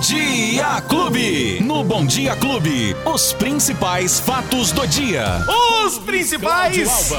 Dia Clube. No Bom Dia Clube, os principais fatos do dia. Os principais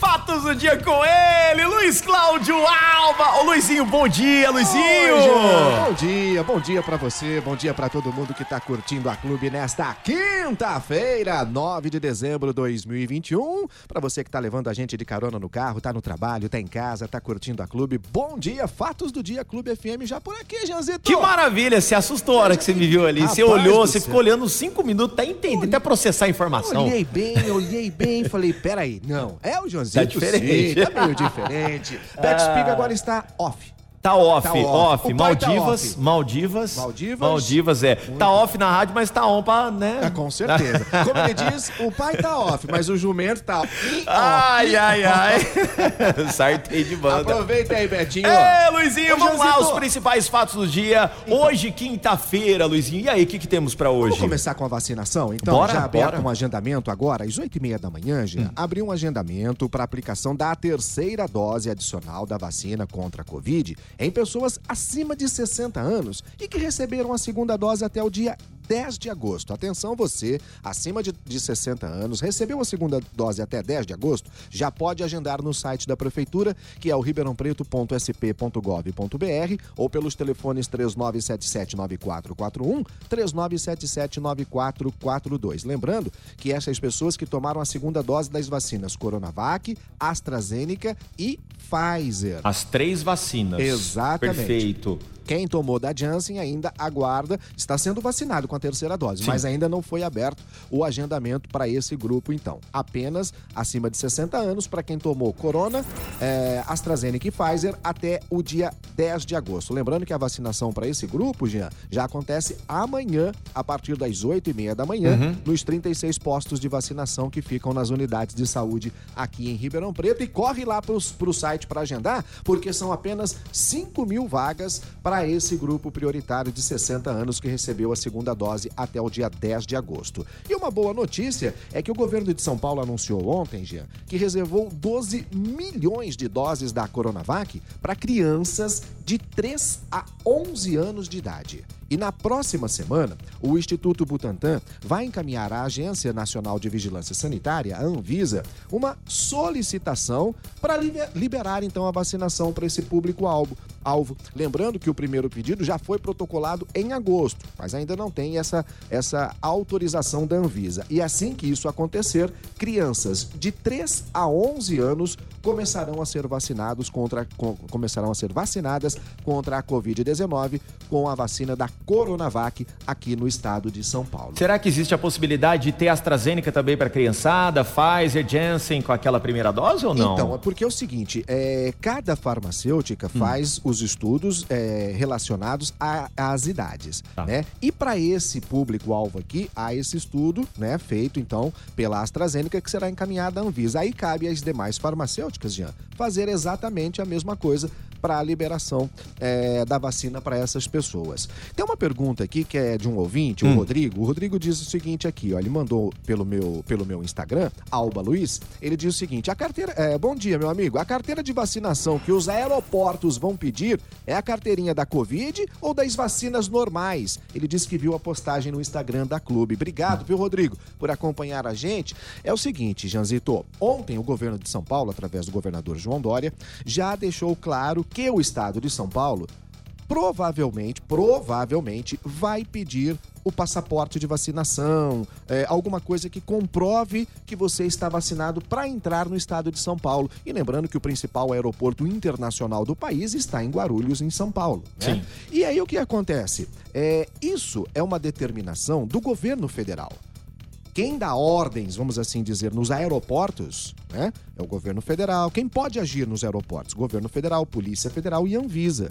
fatos do dia com ele, Luiz Cláudio Alba. Ô Luizinho, bom dia, Luizinho. Oi, bom dia, bom dia pra você, bom dia pra todo mundo que tá curtindo a Clube nesta quinta-feira, 9 de dezembro de 2021. Pra você que tá levando a gente de carona no carro, tá no trabalho, tá em casa, tá curtindo a Clube. Bom dia, fatos do dia Clube FM já por aqui, Janzito. Que maravilha, você assustou a hora que você me viu ali. Você olhou, você céu. ficou olhando cinco minutos, até entender, até processar a informação. Olhei bem, olhei bem, falei, peraí, não, é o Joãozito, Tá diferente. sim, tá meio diferente. Pet Speak agora está off. Tá off, Tá off. off. Tá Maldivas, off. Maldivas. Maldivas. Maldivas, é. Tá off na rádio, mas tá on pra, né? É, com certeza. Como ele diz, o pai tá off, mas o jumento tá off. Ai, ai, ai. Sartei de banda. Aproveita aí, Betinho. É, Luizinho, Ô, vamos lá, Janzito. os principais fatos do dia. Hoje, quinta-feira, Luizinho. E aí, o que, que temos pra hoje? Vamos começar com a vacinação? Então, Bora, já aberto bora. um agendamento agora, às 8h30 da manhã, já abriu um agendamento para aplicação da terceira dose adicional da vacina contra a Covid em pessoas acima de 60 anos e que receberam a segunda dose até o dia 10 de agosto. Atenção, você, acima de, de 60 anos, recebeu a segunda dose até 10 de agosto, já pode agendar no site da Prefeitura, que é o ribeirãopreto.sp.gov.br ou pelos telefones 3977-9441, 3977-9442. Lembrando que essas pessoas que tomaram a segunda dose das vacinas Coronavac, AstraZeneca e Pfizer. As três vacinas. Exatamente. Perfeito. Quem tomou da Janssen ainda aguarda, está sendo vacinado com a terceira dose, Sim. mas ainda não foi aberto o agendamento para esse grupo, então. Apenas acima de 60 anos para quem tomou Corona, é, AstraZeneca e Pfizer até o dia 10 de agosto. Lembrando que a vacinação para esse grupo, Jean, já acontece amanhã, a partir das 8h30 da manhã, Uhum. nos 36 postos de vacinação que ficam nas unidades de saúde aqui em Ribeirão Preto. E corre lá para o site para agendar, porque são apenas 5 mil vagas para esse grupo prioritário de 60 anos que recebeu a segunda dose até o dia 10 de agosto. E uma boa notícia é que o governo de São Paulo anunciou ontem, Jean, que reservou 12 milhões de doses da Coronavac para crianças de 3 a 11 anos de idade. E na próxima semana, o Instituto Butantan vai encaminhar à Agência Nacional de Vigilância Sanitária, a Anvisa, uma solicitação para liberar então a vacinação para esse público-alvo. Alvo. Lembrando que o primeiro pedido já foi protocolado em agosto, mas ainda não tem essa, essa autorização da Anvisa. E assim que isso acontecer, crianças de 3 a 11 anos começarão a ser vacinados contra com- começarão a ser vacinadas contra a COVID-19 com a vacina da Coronavac aqui no estado de São Paulo. Será que existe a possibilidade de ter AstraZeneca também para criançada, Pfizer, Janssen com aquela primeira dose ou não? Então, é porque é o seguinte, é, cada farmacêutica Hum. faz os estudos é, relacionados às idades, Tá. né? E para esse público-alvo aqui, há esse estudo, né, feito então pela AstraZeneca que será encaminhado à Anvisa. Aí cabe às demais farmacêuticas, Jean, fazer exatamente a mesma coisa para a liberação é, da vacina para essas pessoas. Tem uma pergunta aqui que é de um ouvinte, o Rodrigo. O Rodrigo diz o seguinte aqui, ó, ele mandou pelo meu, pelo meu Instagram, Alba Luiz, ele diz o seguinte, a carteira, é, bom dia meu amigo, a carteira de vacinação que os aeroportos vão pedir é a carteirinha da Covid ou das vacinas normais? Ele disse que viu a postagem no Instagram da Clube. Obrigado, viu, Rodrigo, por acompanhar a gente. É o seguinte, Janzito, ontem o governo de São Paulo, através do governador João Dória, já deixou claro que o estado de São Paulo provavelmente, provavelmente vai pedir o passaporte de vacinação, é, alguma coisa que comprove que você está vacinado para entrar no estado de São Paulo. E lembrando que o principal aeroporto internacional do país está em Guarulhos, em São Paulo. né? Sim. E aí o que acontece? É, isso é uma determinação do governo federal. Quem dá ordens, vamos assim dizer, nos aeroportos, né? É o governo federal. Quem pode agir nos aeroportos? Governo federal, Polícia Federal e Anvisa.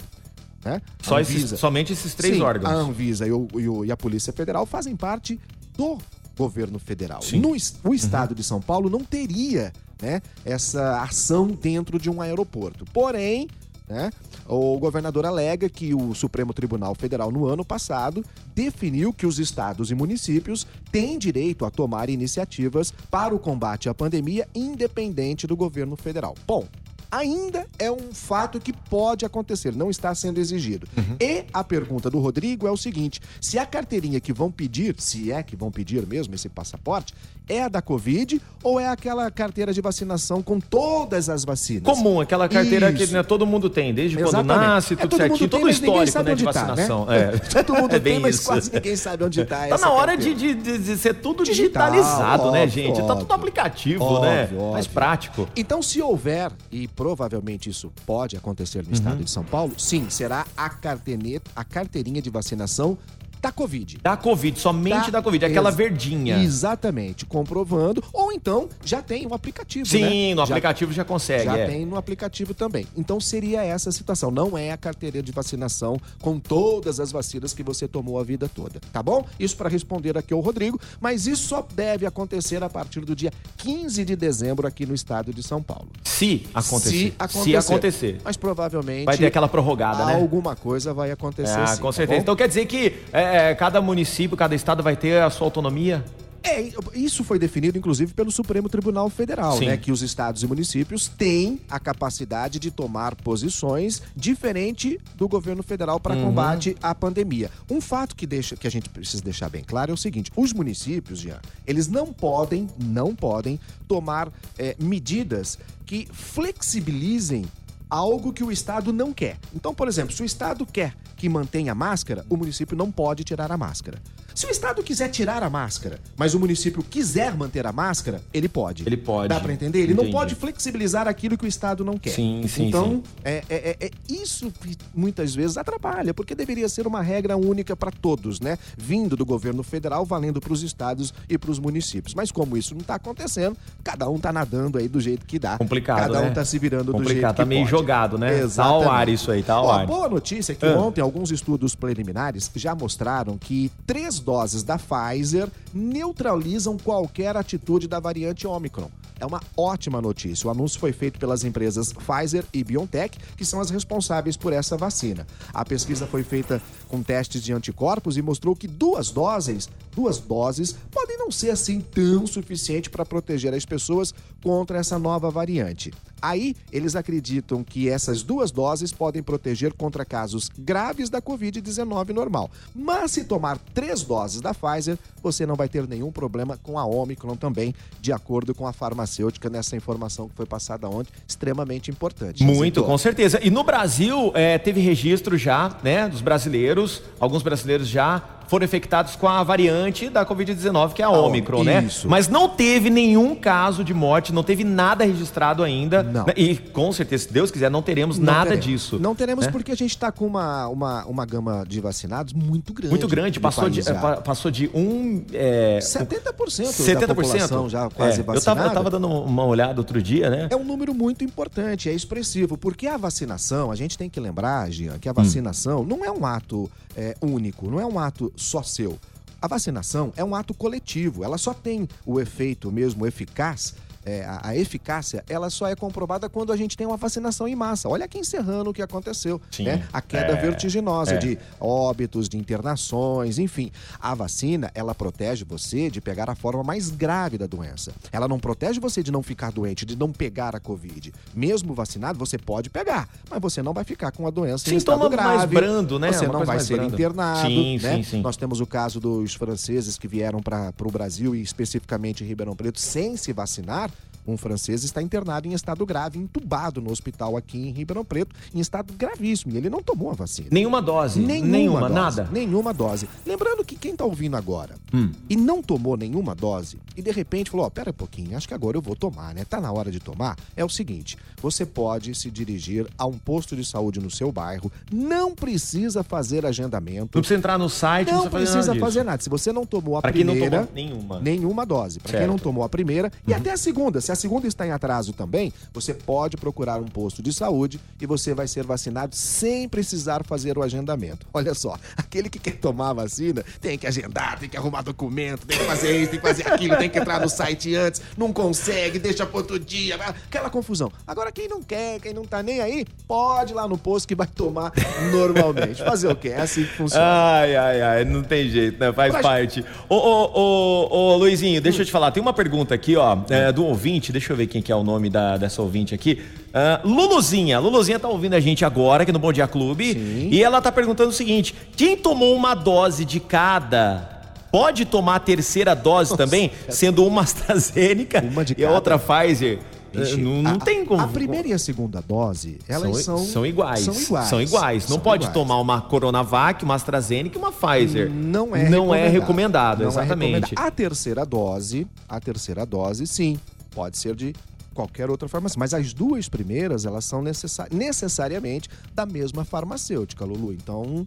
Né? Só esses- somente esses três Sim, órgãos. A Anvisa e, o- e o- e a Polícia Federal fazem parte do governo federal. Sim. No, o estado de São Paulo não teria né, essa ação dentro de um aeroporto. Porém, né, o governador alega que o Supremo Tribunal Federal, no ano passado, definiu que os estados e municípios têm direito a tomar iniciativas para o combate à pandemia, independente do governo federal. Bom, ainda é um fato que pode acontecer, não está sendo exigido. Uhum. E a pergunta do Rodrigo é o seguinte: se a carteirinha que vão pedir, se é que vão pedir mesmo esse passaporte, é a da Covid ou é aquela carteira de vacinação com todas as vacinas? Comum, aquela carteira Isso. que né, todo mundo tem, desde Exatamente. quando nasce, tudo é, certinho, todo o histórico né, de vacinação. Tá, né? é. Todo mundo é tem, mas quase ninguém sabe onde está. Tá na hora de, de, de, ser tudo Digital, digitalizado, óbvio, né, gente? Óbvio, tá tudo aplicativo, óbvio, né? Óbvio. Mais prático. Então, se houver, e provavelmente isso pode acontecer no uhum. estado de São Paulo, sim, será a, carteneta, a carteirinha de vacinação da Covid. Da Covid, somente da, da Covid, aquela verdinha. Exatamente, comprovando. Ou então já tem um aplicativo. Sim, né? no já, aplicativo já consegue. Já é. tem no aplicativo também. Então seria essa a situação. Não é a carteira de vacinação com todas as vacinas que você tomou a vida toda. Tá bom? Isso para responder aqui ao Rodrigo. Mas isso só deve acontecer a partir do dia 15 de dezembro aqui no estado de São Paulo. Se acontecer. Se acontecer. Se acontecer. Mas provavelmente. Vai ter aquela prorrogada, né? Alguma coisa vai acontecer. É, sim, com tá certeza. Tá então quer dizer que. É, é, cada município, cada estado vai ter a sua autonomia? É, isso foi definido inclusive pelo Supremo Tribunal Federal, Sim. né? Que os estados e municípios têm a capacidade de tomar posições diferente do governo federal para uhum. combate à pandemia. Um fato que, deixa, que a gente precisa deixar bem claro é o seguinte: os municípios, Jean, eles não podem, não podem tomar é, medidas que flexibilizem algo que o Estado não quer. Então, por exemplo, se o Estado quer que mantenha a máscara, o município não pode tirar a máscara. Se o Estado quiser tirar a máscara, mas o município quiser manter a máscara, ele pode. Ele pode. Dá para entender? Ele Entendi. não pode flexibilizar aquilo que o Estado não quer. Sim, sim. Então, sim. É, é, é, é isso que muitas vezes atrapalha, porque deveria ser uma regra única para todos, né? Vindo do governo federal, valendo para os estados e para os municípios. Mas como isso não está acontecendo, cada um está nadando aí do jeito que dá. Complicado. Cada um está se virando Complicado. do jeito tá que meio pode. Jogado, né? Exatamente. Tá ao ar isso aí, tá ao ar. boa notícia é que ah. ontem alguns estudos preliminares já mostraram que três doses da Pfizer neutralizam qualquer atitude da variante Omicron. É uma ótima notícia. O anúncio foi feito pelas empresas Pfizer e BioNTech, que são as responsáveis por essa vacina. A pesquisa foi feita com testes de anticorpos e mostrou que duas doses, duas doses podem não ser assim tão suficiente para proteger as pessoas contra essa nova variante. Aí, eles acreditam que essas duas doses podem proteger contra casos graves da Covid-19 normal. Mas se tomar três doses da Pfizer, você não vai ter nenhum problema com a Omicron também, de acordo com a farmacêutica nessa informação que foi passada ontem, extremamente importante. Muito, com certeza. E no Brasil, é, teve registro já, né, dos brasileiros, alguns brasileiros já foram infectados com a variante da Covid-19, que é a ah, Omicron, né? Mas não teve nenhum caso de morte, não teve nada registrado ainda. Não. E com certeza, se Deus quiser, não teremos não nada teremos. disso. Não teremos né? porque a gente está com uma, uma, uma gama de vacinados muito grande. Muito grande, passou de, passou de um. É, 70%, 70% da população já quase é, vacinada. Eu tava, eu tava dando uma olhada outro dia, né? É um número muito importante, é expressivo, porque a vacinação, a gente tem que lembrar, Gian, que a vacinação hum. não é um ato é, único, não é um ato só seu. A vacinação é um ato coletivo, ela só tem o efeito mesmo eficaz é, a, a, eficácia, ela só é comprovada quando a gente tem uma vacinação em massa. Olha aqui encerrando o que aconteceu, Sim, né? A queda é, vertiginosa é. de óbitos, de internações, enfim. A vacina, ela protege você de pegar a forma mais grave da doença. Ela não protege você de não ficar doente, de não pegar a Covid. Mesmo vacinado, você pode pegar, mas você não vai ficar com a doença Sintoma em estado grave. mais brando, né? Você não vai ser brando. internado, sim, né? Sim, sim. Nós temos o caso dos franceses que vieram para o Brasil e especificamente em Ribeirão Preto sem se vacinar um francês está internado em estado grave, entubado no hospital aqui em Ribeirão Preto, em estado gravíssimo. E ele não tomou a vacina. Nenhuma dose? Nenhuma, nenhuma dose, nada? Nenhuma dose. Lembrando que quem está ouvindo agora hum. e não tomou nenhuma dose, e de repente falou: Ó, oh, pera um pouquinho, acho que agora eu vou tomar, né? Tá na hora de tomar. É o seguinte: você pode se dirigir a um posto de saúde no seu bairro, não precisa fazer agendamento. Não precisa entrar no site, não, não precisa fazer, fazer nada. Se você não tomou a pra primeira. Quem não tomou nenhuma. Nenhuma dose. Para quem não tomou a primeira, uhum. e até a segunda. Se a segunda está em atraso também, você pode procurar um posto de saúde e você vai ser vacinado sem precisar fazer o agendamento. Olha só, aquele que quer tomar a vacina tem que agendar, tem que arrumar documento, tem que fazer isso, tem que fazer aquilo, tem que entrar no site antes, não consegue, deixa para outro dia, aquela confusão. Agora, quem não quer, quem não tá nem aí, pode ir lá no posto que vai tomar normalmente. Fazer o quê? É assim que funciona. Ai, ai, ai, não tem jeito, né? Faz parte. Ô, ô, ô, ô, Luizinho, deixa eu te falar, tem uma pergunta aqui, ó, é, do ouvinte seguinte, deixa eu ver quem que é o nome da, dessa ouvinte aqui. Uh, Luluzinha. Luluzinha tá ouvindo a gente agora aqui no Bom Dia Clube. Sim. E ela tá perguntando o seguinte: quem tomou uma dose de cada pode tomar a terceira dose Nossa, também, sendo uma AstraZeneca uma e a outra Pfizer? É, não, não a, tem como. A primeira e a segunda dose, elas são, são, são iguais. São iguais. São iguais. Não são pode iguais. tomar uma Coronavac, uma AstraZeneca e uma Pfizer. Não é não recomendado. É recomendado, não exatamente. É recomendado. A terceira dose, a terceira dose, sim, pode ser de qualquer outra farmácia. Mas as duas primeiras, elas são necessariamente da mesma farmacêutica, Lulu. Então,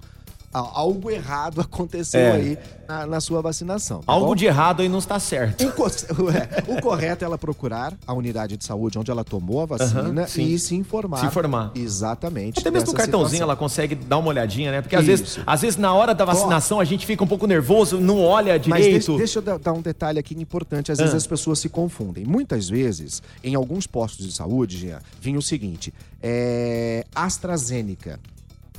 algo errado aconteceu é. aí na, na, sua vacinação. Tá algo bom? de errado aí não está certo. O, co o, correto é ela procurar a unidade de saúde onde ela tomou a vacina e se informar. Se informar. Exatamente. Até mesmo no cartãozinho situação. ela consegue dar uma olhadinha, né? Porque às vezes, às vezes na hora da vacinação a gente fica um pouco nervoso, não olha direito. Mas deixa, deixa eu dar um detalhe aqui importante. Às vezes ah. as pessoas se confundem. Muitas vezes, em alguns postos de saúde, Jean, vinha o seguinte: é, AstraZeneca.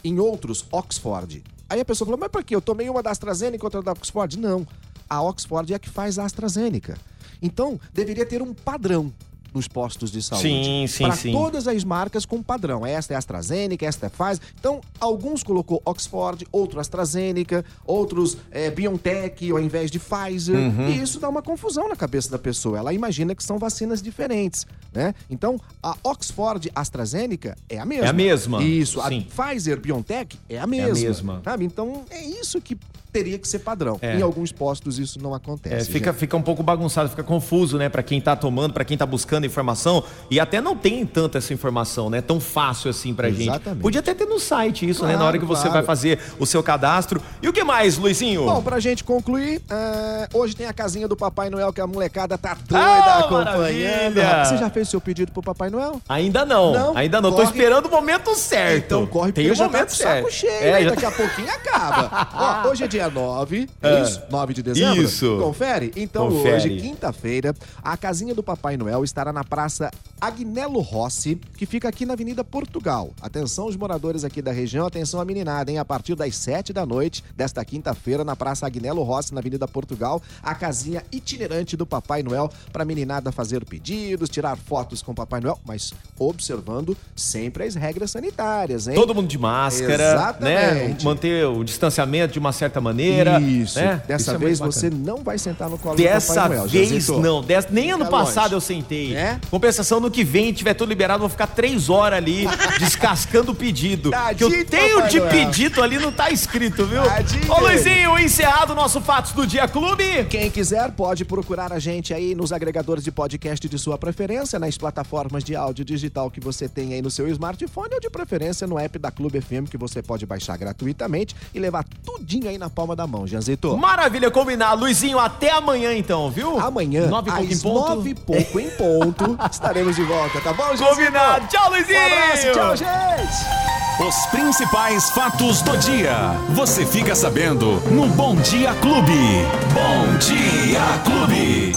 Em outros, Oxford. Aí a pessoa falou, mas por quê? Eu tomei uma da AstraZeneca e outra da Oxford? Não. A Oxford é a que faz a AstraZeneca. Então, deveria ter um padrão nos postos de saúde. Sim, sim, Para sim. todas as marcas com padrão. Esta é AstraZeneca, esta é Pfizer. Então, alguns colocou Oxford, outro AstraZeneca, outros é, BioNTech ao invés de Pfizer. Uhum. E isso dá uma confusão na cabeça da pessoa. Ela imagina que são vacinas diferentes, né? Então, a Oxford AstraZeneca é a mesma. É a mesma. Isso. Sim. A Pfizer BioNTech é a mesma. É a mesma. Sabe? Então, é isso que teria que ser padrão. É. Em alguns postos isso não acontece. É, fica, fica um pouco bagunçado, fica confuso, né, para quem tá tomando, para quem tá buscando informação e até não tem tanta essa informação, né, tão fácil assim pra Exatamente. gente. Podia até ter no site isso, claro, né, na hora que você claro. vai fazer o seu cadastro. E o que mais, Luizinho? Bom, pra gente concluir, uh, hoje tem a casinha do Papai Noel que a molecada tá doida ah, acompanhando. Maravilha. Você já fez seu pedido pro Papai Noel? Ainda não, não ainda não. Corre. Tô esperando o momento certo. Então corre tem o momento tá certo. cheio, é, já... daqui a pouquinho acaba. Ó, hoje é dia 9, é isso? 9 de dezembro? Isso. Confere? Então Confere. hoje, quinta-feira, a casinha do Papai Noel estará na Praça Agnello Rossi, que fica aqui na Avenida Portugal. Atenção os moradores aqui da região, atenção a meninada, hein? A partir das 7 da noite desta quinta-feira, na Praça Agnello Rossi, na Avenida Portugal, a casinha itinerante do Papai Noel para meninada fazer pedidos, tirar fotos com o Papai Noel, mas observando sempre as regras sanitárias, hein? Todo mundo de máscara, né? Exatamente. né? Manter o distanciamento de uma certa maneira. Isso. Né? Dessa Isso é vez é você não vai sentar no colo Dessa do Papai Noel. vez não. Dessa, nem ano passado longe. eu sentei. É? Compensação no que vem, tiver tudo liberado, vou ficar três horas ali descascando o pedido. Tadinho, que eu tenho Papai de Noel. pedido ali não tá escrito, viu? Tadinho. Ô Luizinho, encerrado o nosso Fatos do Dia Clube. Quem quiser pode procurar a gente aí nos agregadores de podcast de sua preferência, nas plataformas de áudio digital que você tem aí no seu smartphone ou de preferência no app da Clube FM que você pode baixar gratuitamente e levar tudinho aí na palma da mão, Janzito. Maravilha, combinar. Luizinho, até amanhã então, viu? Amanhã, nove pouco em ponto. nove e pouco em ponto, estaremos de volta, tá bom, gente? Combinado. Tchau, Luizinho. Um abraço, tchau, gente. Os principais fatos do dia. Você fica sabendo no Bom Dia Clube. Bom Dia Clube.